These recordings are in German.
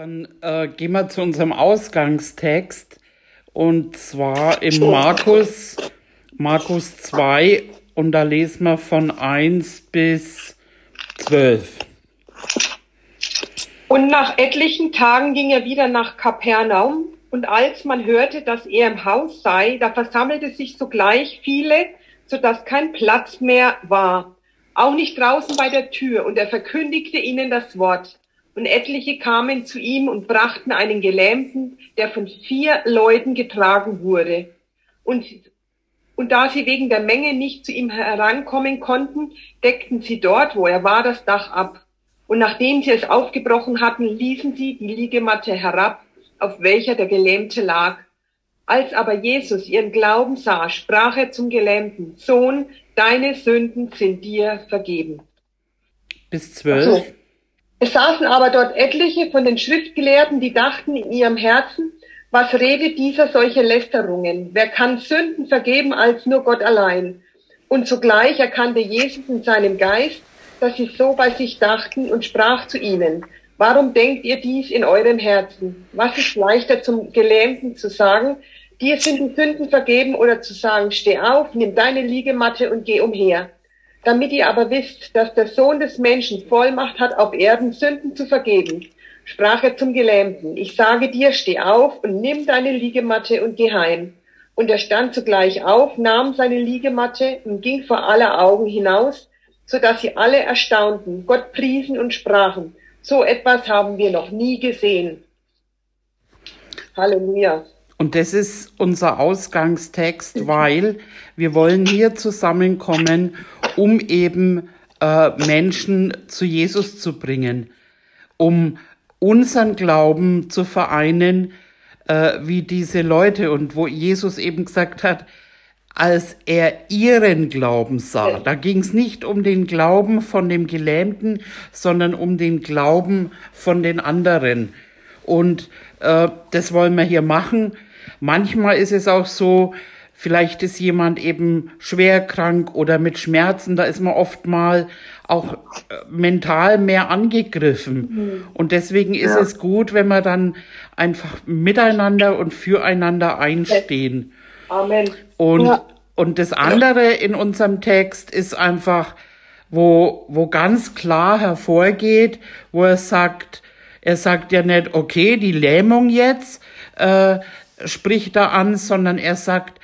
Dann äh, gehen wir zu unserem Ausgangstext. Und zwar im Markus, Markus 2 und da lesen wir von 1 bis 12. Und nach etlichen Tagen ging er wieder nach Kapernaum. Und als man hörte, dass er im Haus sei, da versammelte sich sogleich viele, so dass kein Platz mehr war, auch nicht draußen bei der Tür. Und er verkündigte ihnen das Wort. Und etliche kamen zu ihm und brachten einen Gelähmten, der von vier Leuten getragen wurde. Und, und da sie wegen der Menge nicht zu ihm herankommen konnten, deckten sie dort, wo er war, das Dach ab. Und nachdem sie es aufgebrochen hatten, ließen sie die Liegematte herab, auf welcher der Gelähmte lag. Als aber Jesus ihren Glauben sah, sprach er zum Gelähmten, Sohn, deine Sünden sind dir vergeben. Bis zwölf. Es saßen aber dort etliche von den Schriftgelehrten, die dachten in ihrem Herzen, was redet dieser solche Lästerungen? Wer kann Sünden vergeben als nur Gott allein? Und zugleich erkannte Jesus in seinem Geist, dass sie so bei sich dachten und sprach zu ihnen, warum denkt ihr dies in eurem Herzen? Was ist leichter zum Gelähmten zu sagen, dir sind die Sünden vergeben oder zu sagen, steh auf, nimm deine Liegematte und geh umher? Damit ihr aber wisst, dass der Sohn des Menschen Vollmacht hat, auf Erden Sünden zu vergeben, sprach er zum Gelähmten, ich sage dir, steh auf und nimm deine Liegematte und geh heim. Und er stand zugleich auf, nahm seine Liegematte und ging vor aller Augen hinaus, so dass sie alle erstaunten, Gott priesen und sprachen, so etwas haben wir noch nie gesehen. Halleluja. Und das ist unser Ausgangstext, weil wir wollen hier zusammenkommen, um eben äh, Menschen zu Jesus zu bringen, um unseren Glauben zu vereinen, äh, wie diese Leute und wo Jesus eben gesagt hat, als er ihren Glauben sah. Da ging es nicht um den Glauben von dem Gelähmten, sondern um den Glauben von den anderen. Und äh, das wollen wir hier machen. Manchmal ist es auch so, vielleicht ist jemand eben schwer krank oder mit Schmerzen, da ist man oft mal auch äh, mental mehr angegriffen. Mhm. Und deswegen ist ja. es gut, wenn wir dann einfach miteinander und füreinander einstehen. Amen. Und, ja. und das andere in unserem Text ist einfach, wo, wo ganz klar hervorgeht, wo er sagt, er sagt ja nicht, okay, die Lähmung jetzt, äh, spricht da an, sondern er sagt,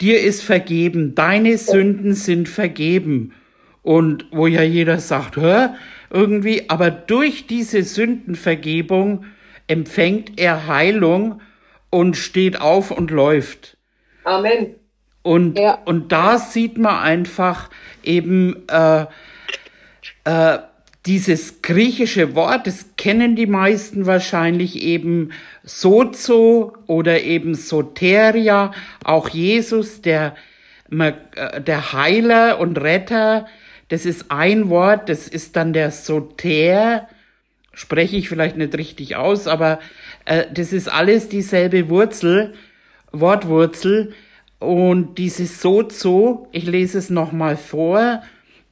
dir ist vergeben, deine Sünden sind vergeben. Und wo ja jeder sagt, hör, irgendwie, aber durch diese Sündenvergebung empfängt er Heilung und steht auf und läuft. Amen. Und, ja. und da sieht man einfach eben äh, äh, dieses griechische Wort, das kennen die meisten wahrscheinlich eben Sozo oder eben Soteria, auch Jesus, der, äh, der Heiler und Retter, das ist ein Wort, das ist dann der Soter, spreche ich vielleicht nicht richtig aus, aber äh, das ist alles dieselbe Wurzel, Wortwurzel. Und dieses Sozo, ich lese es nochmal vor,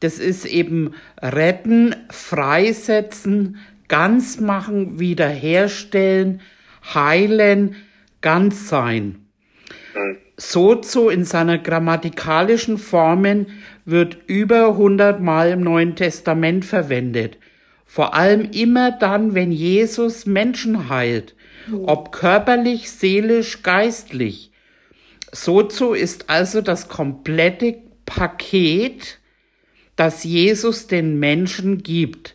das ist eben retten, freisetzen, ganz machen, wiederherstellen, heilen, ganz sein. Sozo in seiner grammatikalischen Formen wird über 100 Mal im Neuen Testament verwendet. Vor allem immer dann, wenn Jesus Menschen heilt, ob körperlich, seelisch, geistlich. Sozo ist also das komplette Paket, das Jesus den Menschen gibt.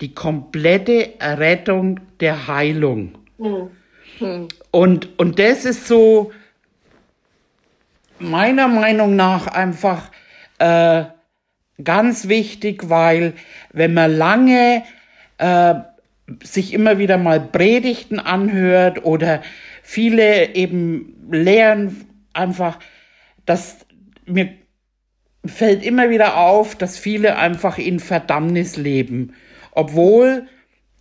Die komplette Errettung der Heilung. Mhm. Und, und das ist so meiner Meinung nach einfach äh, ganz wichtig, weil wenn man lange äh, sich immer wieder mal Predigten anhört oder viele eben lehren einfach, dass mir fällt immer wieder auf, dass viele einfach in Verdammnis leben, obwohl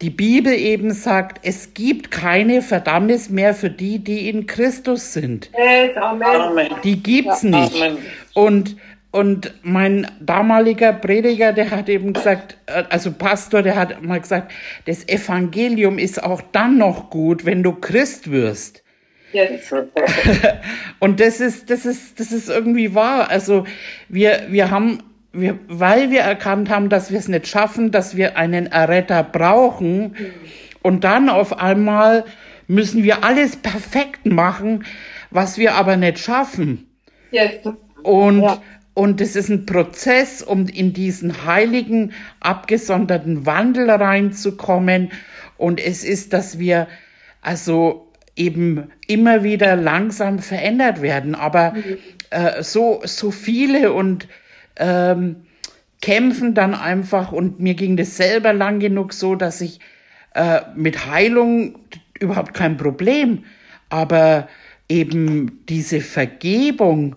die Bibel eben sagt, es gibt keine Verdammnis mehr für die, die in Christus sind. Yes, Amen. Die gibt's ja, nicht. Amen. Und und mein damaliger Prediger, der hat eben gesagt, äh, also Pastor, der hat mal gesagt, das Evangelium ist auch dann noch gut, wenn du Christ wirst. Yes. und das ist, das ist, das ist irgendwie wahr. Also wir, wir haben, wir, weil wir erkannt haben, dass wir es nicht schaffen, dass wir einen Erretter brauchen, und dann auf einmal müssen wir alles perfekt machen, was wir aber nicht schaffen. Yes. Und ja. Und es ist ein Prozess, um in diesen heiligen, abgesonderten Wandel reinzukommen. Und es ist, dass wir also eben immer wieder langsam verändert werden. Aber mhm. äh, so, so viele und ähm, kämpfen dann einfach. Und mir ging das selber lang genug so, dass ich äh, mit Heilung überhaupt kein Problem. Aber eben diese Vergebung,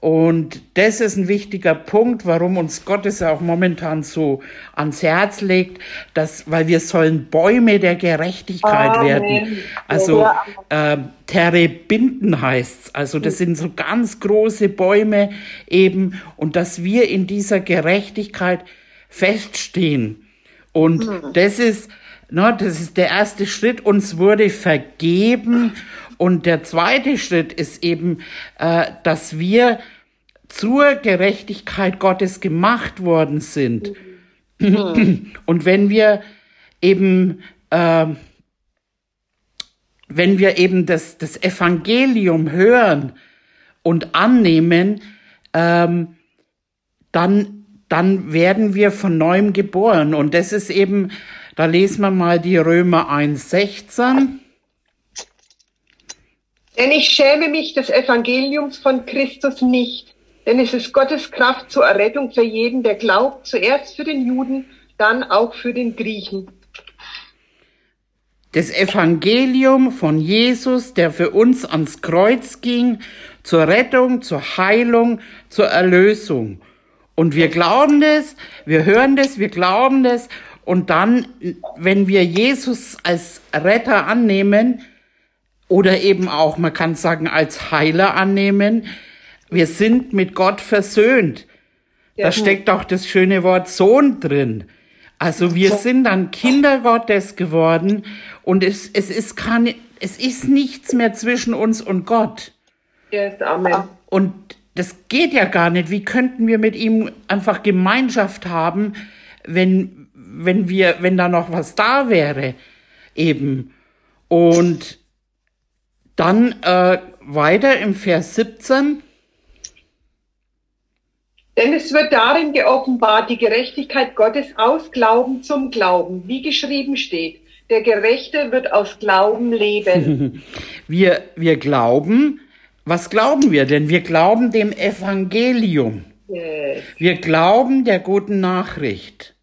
und das ist ein wichtiger Punkt, warum uns Gott es auch momentan so ans Herz legt, dass, weil wir sollen Bäume der Gerechtigkeit Amen. werden. Also äh, Terebinden heißt's. Also das sind so ganz große Bäume eben und dass wir in dieser Gerechtigkeit feststehen. Und hm. das ist, na, das ist der erste Schritt. Uns wurde vergeben. Und der zweite Schritt ist eben, äh, dass wir zur Gerechtigkeit Gottes gemacht worden sind. Mhm. Und wenn wir eben, äh, wenn wir eben das, das Evangelium hören und annehmen, ähm, dann, dann werden wir von neuem geboren. Und das ist eben, da lesen wir mal die Römer 1,16. Denn ich schäme mich des Evangeliums von Christus nicht, denn es ist Gottes Kraft zur Errettung für jeden, der glaubt, zuerst für den Juden, dann auch für den Griechen. Das Evangelium von Jesus, der für uns ans Kreuz ging, zur Rettung, zur Heilung, zur Erlösung. Und wir glauben das, wir hören das, wir glauben das. Und dann, wenn wir Jesus als Retter annehmen, oder eben auch, man kann sagen, als Heiler annehmen, wir sind mit Gott versöhnt. Ja. Da steckt auch das schöne Wort Sohn drin. Also wir sind dann Kinder Gottes geworden und es, es ist keine, es ist nichts mehr zwischen uns und Gott. Yes, Amen. Und das geht ja gar nicht. Wie könnten wir mit ihm einfach Gemeinschaft haben, wenn, wenn wir, wenn da noch was da wäre, eben. Und dann äh, weiter im Vers 17. Denn es wird darin geoffenbart, die Gerechtigkeit Gottes aus Glauben zum Glauben, wie geschrieben steht. Der Gerechte wird aus Glauben leben. wir, wir glauben, was glauben wir denn? Wir glauben dem Evangelium. Yes. Wir glauben der guten Nachricht.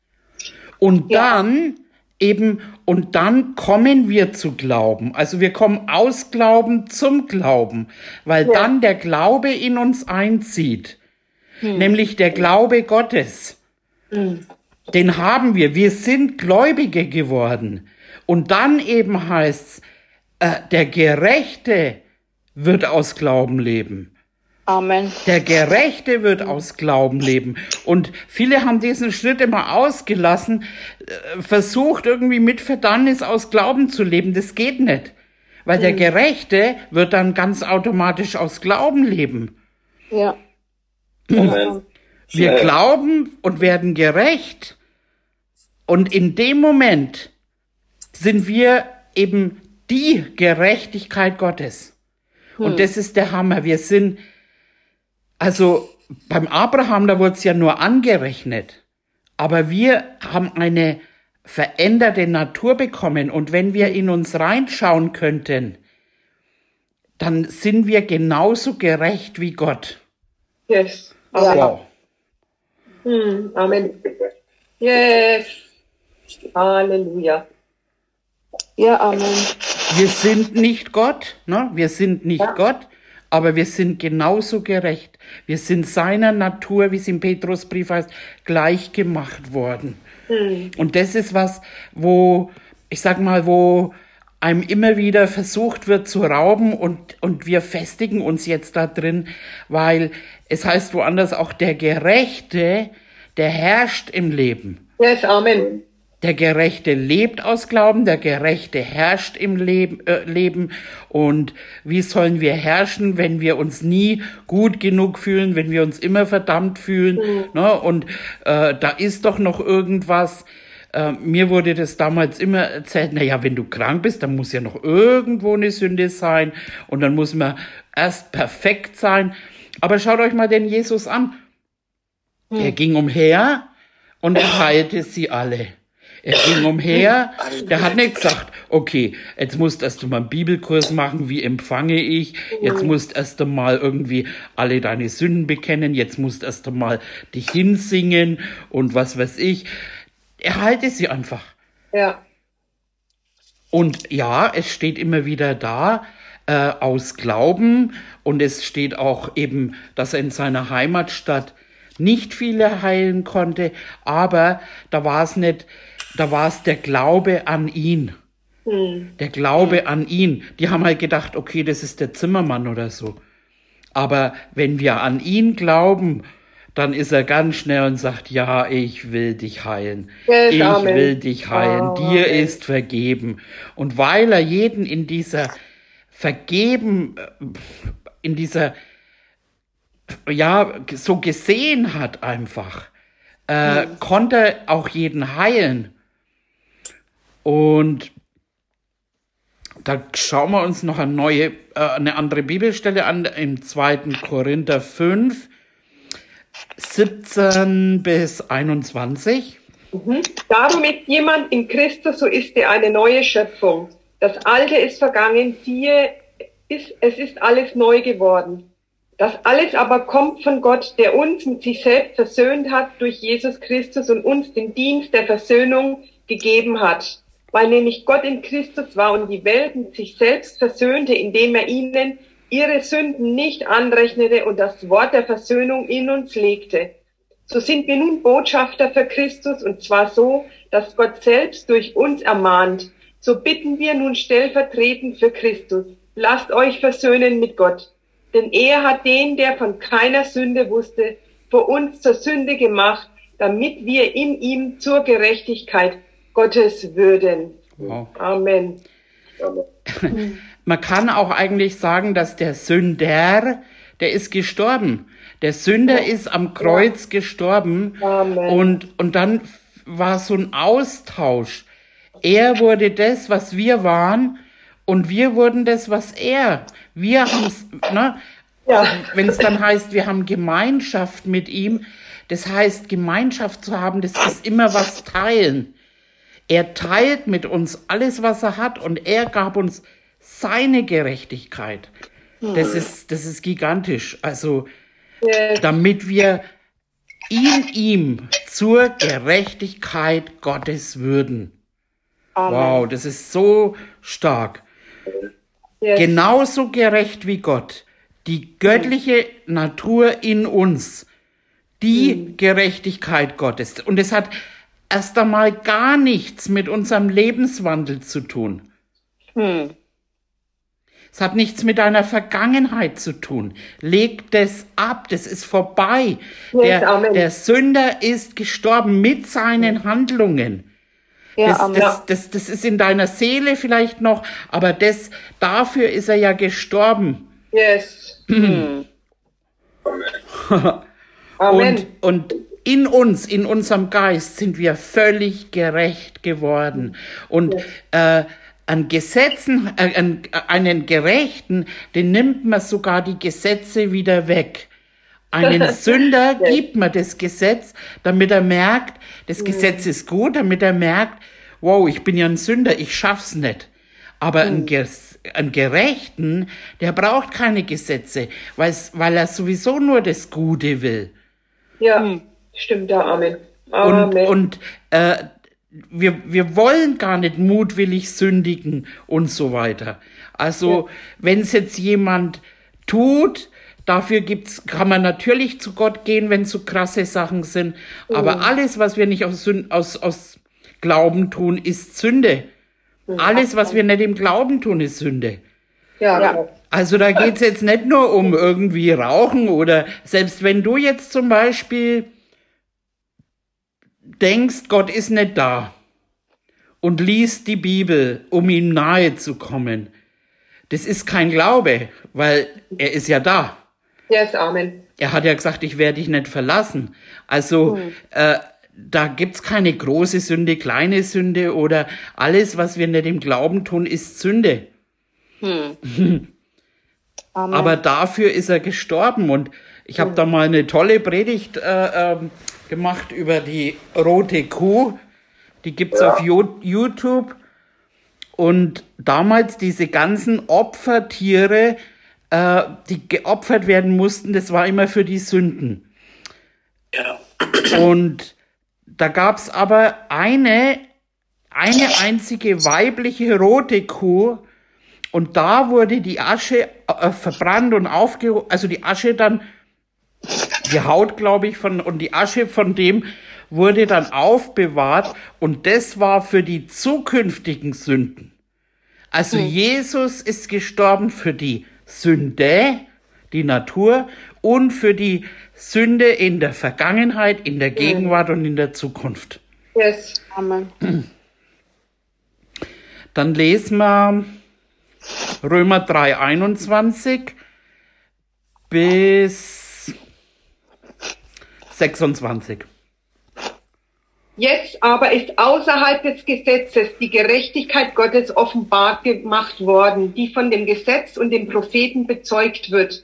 Und ja. dann eben, und dann kommen wir zu Glauben. Also wir kommen aus Glauben zum Glauben, weil ja. dann der Glaube in uns einzieht hm. nämlich der Glaube Gottes. Hm. Den haben wir. Wir sind Gläubige geworden. Und dann eben heißt's, äh, der Gerechte wird aus Glauben leben. Amen. Der Gerechte wird aus Glauben leben. Und viele haben diesen Schritt immer ausgelassen, äh, versucht irgendwie mit Verdammnis aus Glauben zu leben. Das geht nicht. Weil der hm. Gerechte wird dann ganz automatisch aus Glauben leben. Ja. Wir glauben und werden gerecht. Und in dem Moment sind wir eben die Gerechtigkeit Gottes. Hm. Und das ist der Hammer. Wir sind, also beim Abraham, da wurde es ja nur angerechnet. Aber wir haben eine veränderte Natur bekommen. Und wenn wir in uns reinschauen könnten, dann sind wir genauso gerecht wie Gott. Yes. Amen. Wow. Hm, Amen. Yes. Halleluja. Ja, Amen. Wir sind nicht Gott, ne? Wir sind nicht ja. Gott, aber wir sind genauso gerecht. Wir sind seiner Natur, wie es im Petrusbrief heißt, gleich gemacht worden. Hm. Und das ist was, wo, ich sag mal, wo einem immer wieder versucht wird zu rauben und, und wir festigen uns jetzt da drin, weil es heißt woanders auch der Gerechte, der herrscht im Leben. Yes, Amen. Der Gerechte lebt aus Glauben, der Gerechte herrscht im Leben, äh, Leben. Und wie sollen wir herrschen, wenn wir uns nie gut genug fühlen, wenn wir uns immer verdammt fühlen? Mhm. Ne? Und äh, da ist doch noch irgendwas. Äh, mir wurde das damals immer erzählt, na ja, wenn du krank bist, dann muss ja noch irgendwo eine Sünde sein und dann muss man erst perfekt sein. Aber schaut euch mal den Jesus an. Mhm. Er ging umher und er heilte sie alle. Er ging umher, der hat nicht gesagt, okay, jetzt musst erst du mal einen Bibelkurs machen, wie empfange ich, jetzt musst erst einmal irgendwie alle deine Sünden bekennen, jetzt musst erst einmal dich hinsingen und was weiß ich. Er halte sie einfach. Ja. Und ja, es steht immer wieder da, äh, aus Glauben. Und es steht auch eben, dass er in seiner Heimatstadt nicht viele heilen konnte, aber da war es nicht, da war es der Glaube an ihn. Hm. Der Glaube hm. an ihn. Die haben halt gedacht, okay, das ist der Zimmermann oder so. Aber wenn wir an ihn glauben, dann ist er ganz schnell und sagt, ja, ich will dich heilen. Ich Amen. will dich heilen. Oh, Dir Amen. ist vergeben. Und weil er jeden in dieser vergeben, äh, in dieser, ja, so gesehen hat einfach, äh, hm. konnte auch jeden heilen. Und da schauen wir uns noch eine neue, äh, eine andere Bibelstelle an, im 2. Korinther 5, 17 bis 21. Mhm. Darum ist jemand in Christus, so ist er eine neue Schöpfung. Das Alte ist vergangen, siehe, ist, es ist alles neu geworden. Das alles aber kommt von Gott, der uns mit sich selbst versöhnt hat durch Jesus Christus und uns den Dienst der Versöhnung gegeben hat weil nämlich Gott in Christus war und die Welt mit sich selbst versöhnte, indem er ihnen ihre Sünden nicht anrechnete und das Wort der Versöhnung in uns legte. So sind wir nun Botschafter für Christus und zwar so, dass Gott selbst durch uns ermahnt. So bitten wir nun stellvertretend für Christus. Lasst euch versöhnen mit Gott. Denn er hat den, der von keiner Sünde wusste, für uns zur Sünde gemacht, damit wir in ihm zur Gerechtigkeit Gottes würden. Wow. Amen. Man kann auch eigentlich sagen, dass der Sünder, der ist gestorben. Der Sünder ja. ist am Kreuz ja. gestorben. Amen. Und, und dann war so ein Austausch. Er wurde das, was wir waren, und wir wurden das, was er. Wir haben es, ne? Ja. Wenn es dann heißt, wir haben Gemeinschaft mit ihm, das heißt, Gemeinschaft zu haben, das ist immer was teilen. Er teilt mit uns alles, was er hat und er gab uns seine Gerechtigkeit. Das hm. ist, das ist gigantisch. Also, damit wir in ihm zur Gerechtigkeit Gottes würden. Amen. Wow, das ist so stark. Yes. Genauso gerecht wie Gott. Die göttliche Natur in uns. Die mhm. Gerechtigkeit Gottes. Und es hat erst einmal gar nichts mit unserem Lebenswandel zu tun. Hm. Es hat nichts mit deiner Vergangenheit zu tun. Leg das ab, das ist vorbei. Yes, der, der, Sünder ist gestorben mit seinen Handlungen. Ja, das, das, das, das ist in deiner Seele vielleicht noch, aber das, dafür ist er ja gestorben. Yes. Hm. Amen. und, und in uns, in unserem Geist sind wir völlig gerecht geworden. Und äh, an Gesetzen, äh, an, einen Gerechten, den nimmt man sogar die Gesetze wieder weg. Einen Sünder gibt man das Gesetz, damit er merkt, das mhm. Gesetz ist gut, damit er merkt, wow, ich bin ja ein Sünder, ich schaff's nicht. Aber ein, mhm. Ein Gerechten, der braucht keine Gesetze, weil er sowieso nur das Gute will. Ja. Mhm. Stimmt, ja, Amen. Amen. Und, und äh, wir, wir wollen gar nicht mutwillig sündigen und so weiter. Also, ja. wenn es jetzt jemand tut, dafür gibt's, kann man natürlich zu Gott gehen, wenn so krasse Sachen sind. Mhm. Aber alles, was wir nicht aus, aus, aus Glauben tun, ist Sünde. Alles, was wir nicht im Glauben tun, ist Sünde. Ja, ja. Also da geht's jetzt nicht nur um irgendwie Rauchen oder selbst wenn du jetzt zum Beispiel denkst, Gott ist nicht da und liest die Bibel, um ihm nahe zu kommen, das ist kein Glaube, weil er ist ja da. Yes, Amen. Er hat ja gesagt, ich werde dich nicht verlassen. Also mhm. äh, da gibt's keine große Sünde, kleine Sünde oder alles, was wir nicht im Glauben tun, ist Sünde. Hm. Aber dafür ist er gestorben und ich habe hm. da mal eine tolle Predigt äh, äh, gemacht über die rote Kuh. Die gibt's ja. auf YouTube. Und damals diese ganzen Opfertiere, äh, die geopfert werden mussten, das war immer für die Sünden. Ja. Und da gab es aber eine, eine einzige weibliche rote Kuh und da wurde die Asche äh, verbrannt und aufgehoben, also die Asche dann, die Haut, glaube ich, von, und die Asche von dem wurde dann aufbewahrt und das war für die zukünftigen Sünden. Also hm. Jesus ist gestorben für die Sünde, die Natur und für die Sünde in der Vergangenheit, in der Gegenwart und in der Zukunft. Yes. Amen. Dann lesen wir Römer 3, 21 bis 26. Jetzt aber ist außerhalb des Gesetzes die Gerechtigkeit Gottes offenbart gemacht worden, die von dem Gesetz und den Propheten bezeugt wird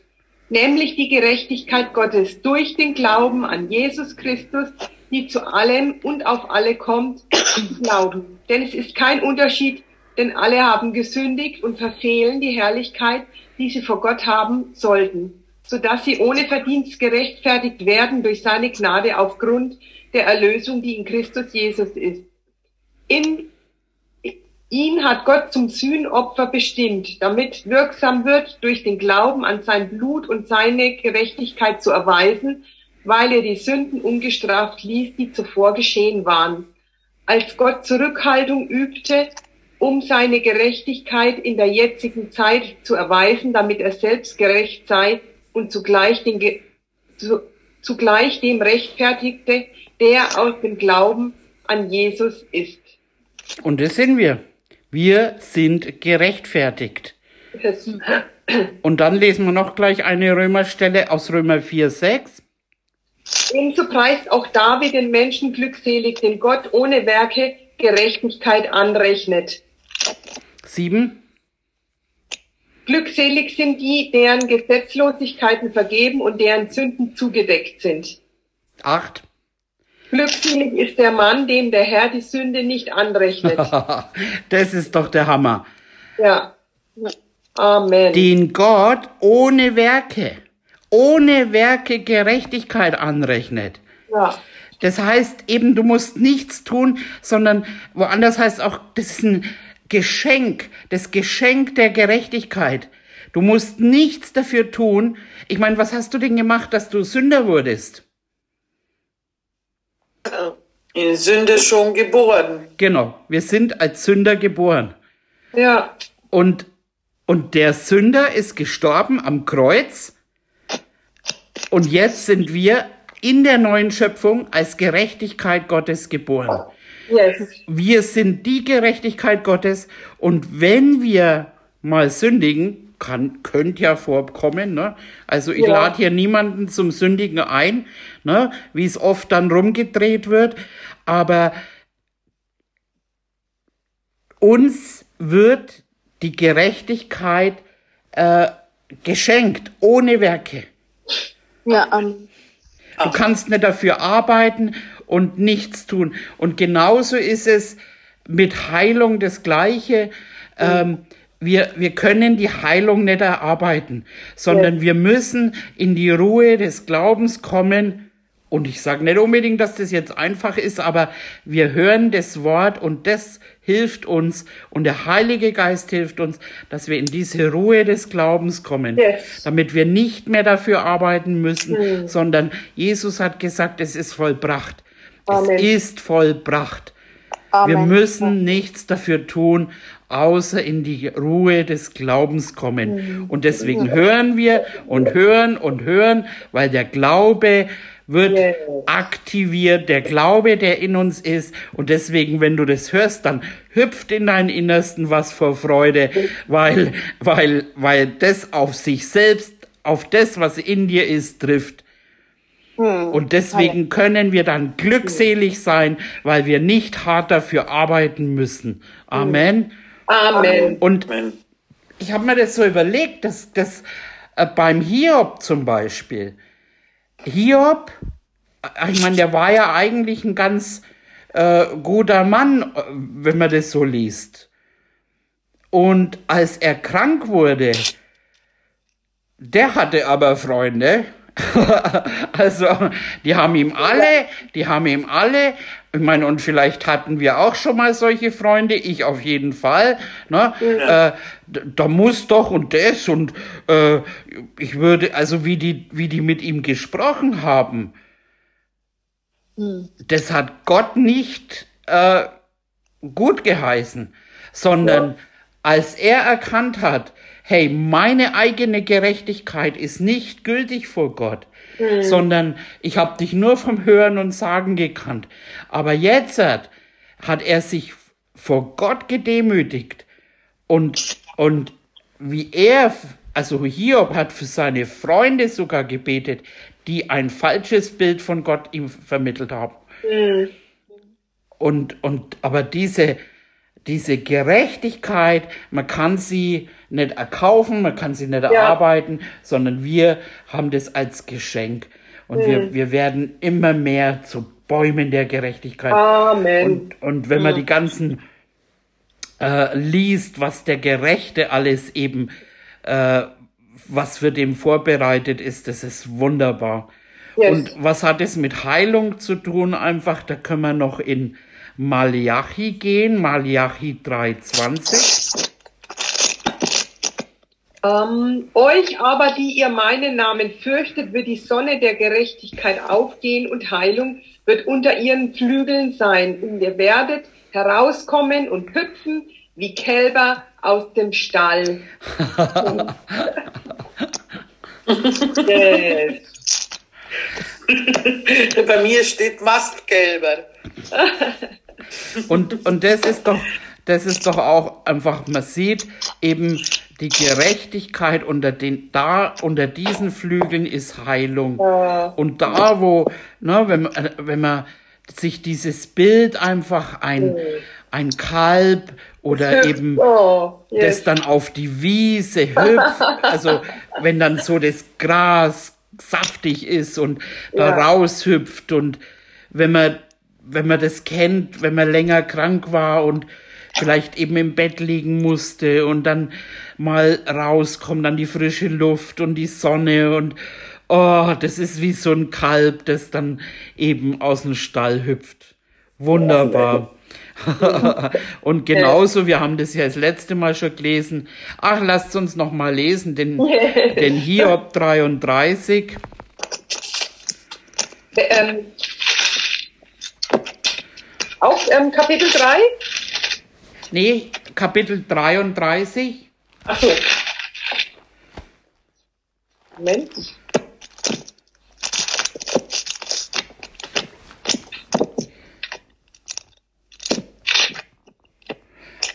nämlich die Gerechtigkeit Gottes durch den Glauben an Jesus Christus, die zu allem und auf alle kommt, Glauben. Denn es ist kein Unterschied, denn alle haben gesündigt und verfehlen die Herrlichkeit, die sie vor Gott haben sollten, so dass sie ohne Verdienst gerechtfertigt werden durch seine Gnade aufgrund der Erlösung, die in Christus Jesus ist. In Ihn hat Gott zum Sühnopfer bestimmt, damit wirksam wird, durch den Glauben an sein Blut und seine Gerechtigkeit zu erweisen, weil er die Sünden ungestraft ließ, die zuvor geschehen waren. Als Gott Zurückhaltung übte, um seine Gerechtigkeit in der jetzigen Zeit zu erweisen, damit er selbst gerecht sei und zugleich, den, zu, zugleich dem rechtfertigte, der aus dem Glauben an Jesus ist. Und das sind wir. Wir sind gerechtfertigt. Und dann lesen wir noch gleich eine Römerstelle aus Römer 4, 6. Ebenso preist auch David den Menschen glückselig, den Gott ohne Werke Gerechtigkeit anrechnet. 7. Glückselig sind die, deren Gesetzlosigkeiten vergeben und deren Sünden zugedeckt sind. 8. Glückselig ist der Mann, dem der Herr die Sünde nicht anrechnet. das ist doch der Hammer. Ja. Amen. Den Gott ohne Werke, ohne Werke Gerechtigkeit anrechnet. Ja. Das heißt eben, du musst nichts tun, sondern woanders heißt auch, das ist ein Geschenk, das Geschenk der Gerechtigkeit. Du musst nichts dafür tun. Ich meine, was hast du denn gemacht, dass du Sünder wurdest? In Sünde schon geboren. Genau, wir sind als Sünder geboren. Ja. Und, und der Sünder ist gestorben am Kreuz. Und jetzt sind wir in der neuen Schöpfung als Gerechtigkeit Gottes geboren. Yes. Wir sind die Gerechtigkeit Gottes. Und wenn wir mal sündigen, kann, könnte ja vorkommen. Ne? Also ich ja. lade hier niemanden zum Sündigen ein, ne? wie es oft dann rumgedreht wird. Aber uns wird die Gerechtigkeit äh, geschenkt, ohne Werke. Ja, um, du kannst nicht dafür arbeiten und nichts tun. Und genauso ist es mit Heilung das Gleiche. Ähm, wir, wir können die Heilung nicht erarbeiten, sondern ja. wir müssen in die Ruhe des Glaubens kommen. Und ich sage nicht unbedingt, dass das jetzt einfach ist, aber wir hören das Wort und das hilft uns und der Heilige Geist hilft uns, dass wir in diese Ruhe des Glaubens kommen, yes. damit wir nicht mehr dafür arbeiten müssen, mhm. sondern Jesus hat gesagt, es ist vollbracht. Amen. Es ist vollbracht. Amen. Wir müssen nichts dafür tun, außer in die Ruhe des Glaubens kommen. Mhm. Und deswegen hören wir und hören und hören, weil der Glaube wird aktiviert, der Glaube, der in uns ist. Und deswegen, wenn du das hörst, dann hüpft in dein Innersten was vor Freude, weil, weil, weil das auf sich selbst, auf das, was in dir ist, trifft. Hm. Und deswegen können wir dann glückselig sein, weil wir nicht hart dafür arbeiten müssen. Amen. Amen. Und ich habe mir das so überlegt, dass, dass äh, beim Hiob zum Beispiel, Hiob, äh, ich meine, der war ja eigentlich ein ganz äh, guter Mann, äh, wenn man das so liest. Und als er krank wurde, der hatte aber Freunde. also, die haben ihm alle, die haben ihm alle, ich meine, und vielleicht hatten wir auch schon mal solche Freunde, ich auf jeden Fall, ne? Ja. Äh, da muss doch und das und äh, ich würde, also wie die, wie die mit ihm gesprochen haben, hm. das hat Gott nicht äh, gut geheißen, sondern ja. Als er erkannt hat, hey, meine eigene Gerechtigkeit ist nicht gültig vor Gott, mhm. sondern ich habe dich nur vom Hören und Sagen gekannt. Aber jetzt hat, er sich vor Gott gedemütigt und, und wie er, also Hiob hat für seine Freunde sogar gebetet, die ein falsches Bild von Gott ihm vermittelt haben. Mhm. Und, und, aber diese, diese Gerechtigkeit, man kann sie nicht erkaufen, man kann sie nicht ja. erarbeiten, sondern wir haben das als Geschenk. Und mhm. wir, wir werden immer mehr zu Bäumen der Gerechtigkeit. Amen. Und, und wenn man mhm. die ganzen äh, liest, was der Gerechte alles eben, äh, was für dem vorbereitet ist, das ist wunderbar. Yes. Und was hat es mit Heilung zu tun? Einfach, da können wir noch in Malachi gehen, Malachi 3,20. Ähm, euch aber, die ihr meinen Namen fürchtet, wird die Sonne der Gerechtigkeit aufgehen und Heilung wird unter ihren Flügeln sein. Und ihr werdet herauskommen und hüpfen wie Kälber aus dem Stall. yes. Bei mir steht Mastkälber. und, und das ist doch, das ist doch auch einfach, man sieht eben die Gerechtigkeit unter den, da, unter diesen Flügeln ist Heilung. Und da, wo, ne, wenn, wenn man sich dieses Bild einfach ein, ein Kalb oder eben oh, yes. das dann auf die Wiese hüpft, also wenn dann so das Gras saftig ist und da ja. raushüpft und wenn man wenn man das kennt, wenn man länger krank war und vielleicht eben im Bett liegen musste und dann mal rauskommt, dann die frische Luft und die Sonne und oh, das ist wie so ein Kalb, das dann eben aus dem Stall hüpft. Wunderbar. und genauso, wir haben das ja das letzte Mal schon gelesen. Ach, lasst uns noch mal lesen, den, den Hiob 33. Ähm, auch ähm, Kapitel 3? Nee, Kapitel 33. Ach so. Moment.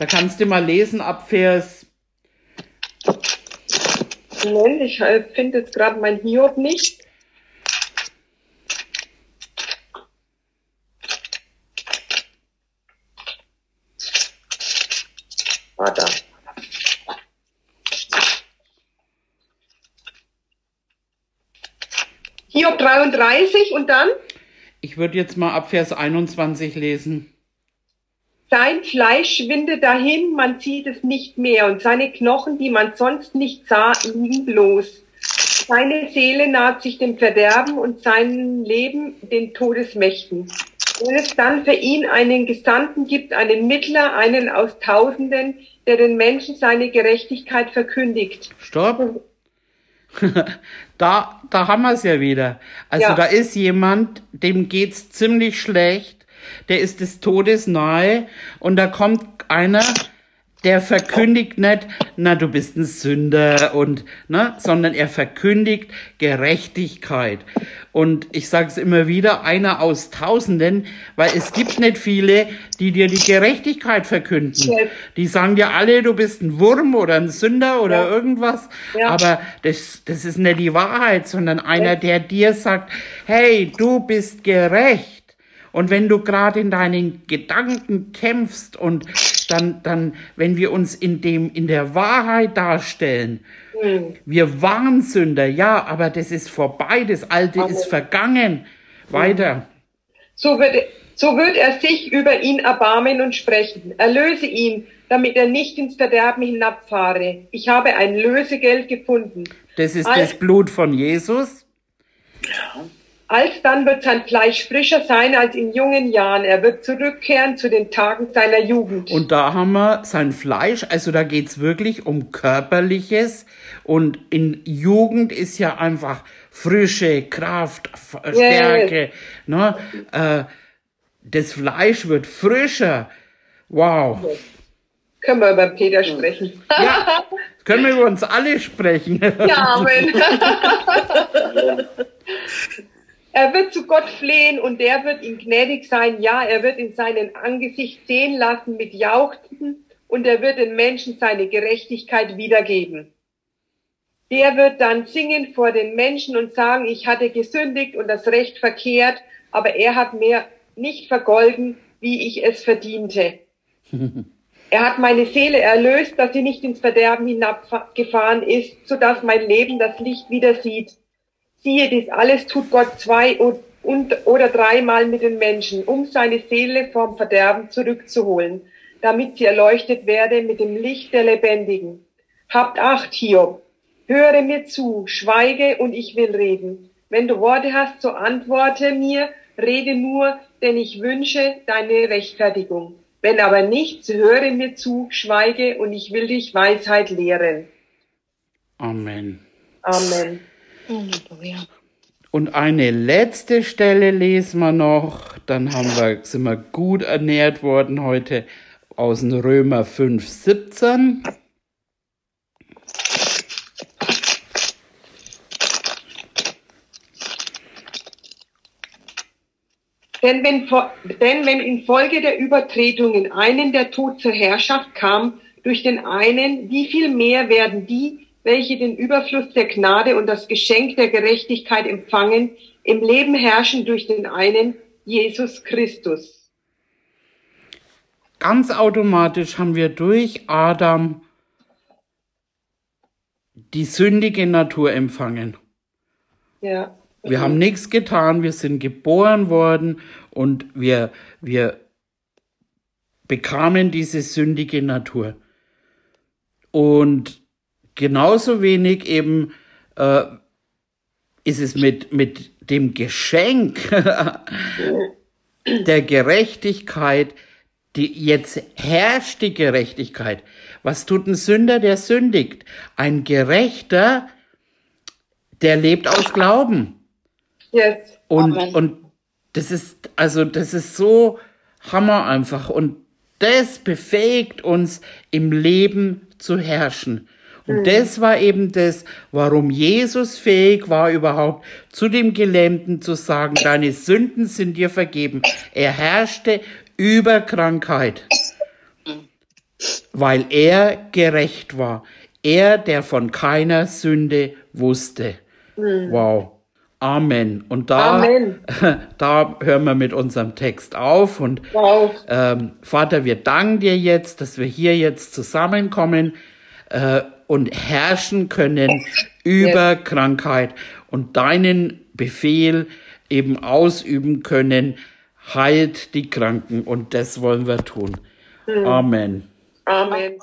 Da kannst du mal lesen ab Vers. Moment, ich äh, finde jetzt gerade mein Hiob nicht. Vater. Hiob 33 und dann? Ich würde jetzt mal ab Vers 21 lesen. Sein Fleisch schwindet dahin, man sieht es nicht mehr, und seine Knochen, die man sonst nicht sah, liegen bloß. Seine Seele naht sich dem Verderben und sein Leben den Todesmächten. Wenn es dann für ihn einen Gesandten gibt, einen Mittler, einen aus Tausenden, der den Menschen seine Gerechtigkeit verkündigt. Stopp. da, da haben wir es ja wieder. Also ja. da ist jemand, dem geht's ziemlich schlecht der ist des Todes nahe und da kommt einer, der verkündigt nicht, na, du bist ein Sünder und, ne, sondern er verkündigt Gerechtigkeit. Und ich sage es immer wieder, einer aus Tausenden, weil es gibt nicht viele, die dir die Gerechtigkeit verkünden. Die sagen dir alle, du bist ein Wurm oder ein Sünder oder Ja. irgendwas. Ja. Aber das, das ist nicht die Wahrheit, sondern einer, der dir sagt, hey, du bist gerecht. Und wenn du gerade in deinen Gedanken kämpfst und dann, dann, wenn wir uns in dem, in der Wahrheit darstellen, Hm. wir waren Sünder, ja, aber das ist vorbei, das Alte Amen. ist vergangen. Weiter. So wird, so wird er sich über ihn erbarmen und sprechen. Erlöse ihn, damit er nicht ins Verderben hinabfahre. Ich habe ein Lösegeld gefunden. Das ist Al- das Blut von Jesus. Alsdann wird sein Fleisch frischer sein als in jungen Jahren. Er wird zurückkehren zu den Tagen seiner Jugend. Und da haben wir sein Fleisch, also da geht's wirklich um körperliches. Und in Jugend ist ja einfach Frische, Kraft, F- Stärke. Ne? Äh, das Fleisch wird frischer. Wow. Können wir über Peter sprechen? Ja, können wir über uns alle sprechen. Ja, Amen. er wird zu Gott flehen und der wird ihm gnädig sein. Ja, er wird in seinen Angesicht sehen lassen mit Jauchzen und er wird den Menschen seine Gerechtigkeit wiedergeben. Der wird dann singen vor den Menschen und sagen, ich hatte gesündigt und das Recht verkehrt, aber er hat mir nicht vergolden, wie ich es verdiente. Er hat meine Seele erlöst, dass sie nicht ins Verderben hinabgefahren ist, so dass mein Leben das Licht wieder sieht. Siehe, dies alles tut Gott zwei und, und oder dreimal mit den Menschen, um seine Seele vom Verderben zurückzuholen, damit sie erleuchtet werde mit dem Licht der Lebendigen. Habt Acht, Hiob. Höre mir zu, schweige und ich will reden. Wenn du Worte hast, so antworte mir, rede nur, denn ich wünsche deine Rechtfertigung. Wenn aber nicht, so höre mir zu, schweige und ich will dich Weisheit lehren. Amen. Amen. Halleluja. Und eine letzte Stelle lesen wir noch, dann haben wir, sind wir gut ernährt worden heute aus dem Römer 5, 17. Denn wenn, denn wenn infolge der Übertretungen einen der Tod zur Herrschaft kam, durch den einen, wie viel mehr werden die, welche den Überfluss der Gnade und das Geschenk der Gerechtigkeit empfangen, im Leben herrschen durch den einen, Jesus Christus. Ganz automatisch haben wir durch Adam die sündige Natur empfangen. Ja. Wir haben nichts getan, wir sind geboren worden und wir, wir bekamen diese sündige Natur. Und genauso wenig eben äh, ist es mit, mit dem Geschenk der Gerechtigkeit, die jetzt herrscht die Gerechtigkeit. Was tut ein Sünder, der sündigt? Ein Gerechter, der lebt aus Glauben. Yes. Und, Amen. und das ist, also das ist so Hammer einfach. Und das befähigt uns im Leben zu herrschen. Und das war eben das, warum Jesus fähig war, überhaupt zu dem Gelähmten zu sagen, deine Sünden sind dir vergeben. Er herrschte über Krankheit, weil er gerecht war. Er, der von keiner Sünde wusste. Wow. Amen. Und da, Amen. da hören wir mit unserem Text auf. Und Wow. ähm, Vater, wir danken dir jetzt, dass wir hier jetzt zusammenkommen äh, und herrschen können über Krankheit und deinen Befehl eben ausüben können. Heilt die Kranken und das wollen wir tun. Amen. Amen.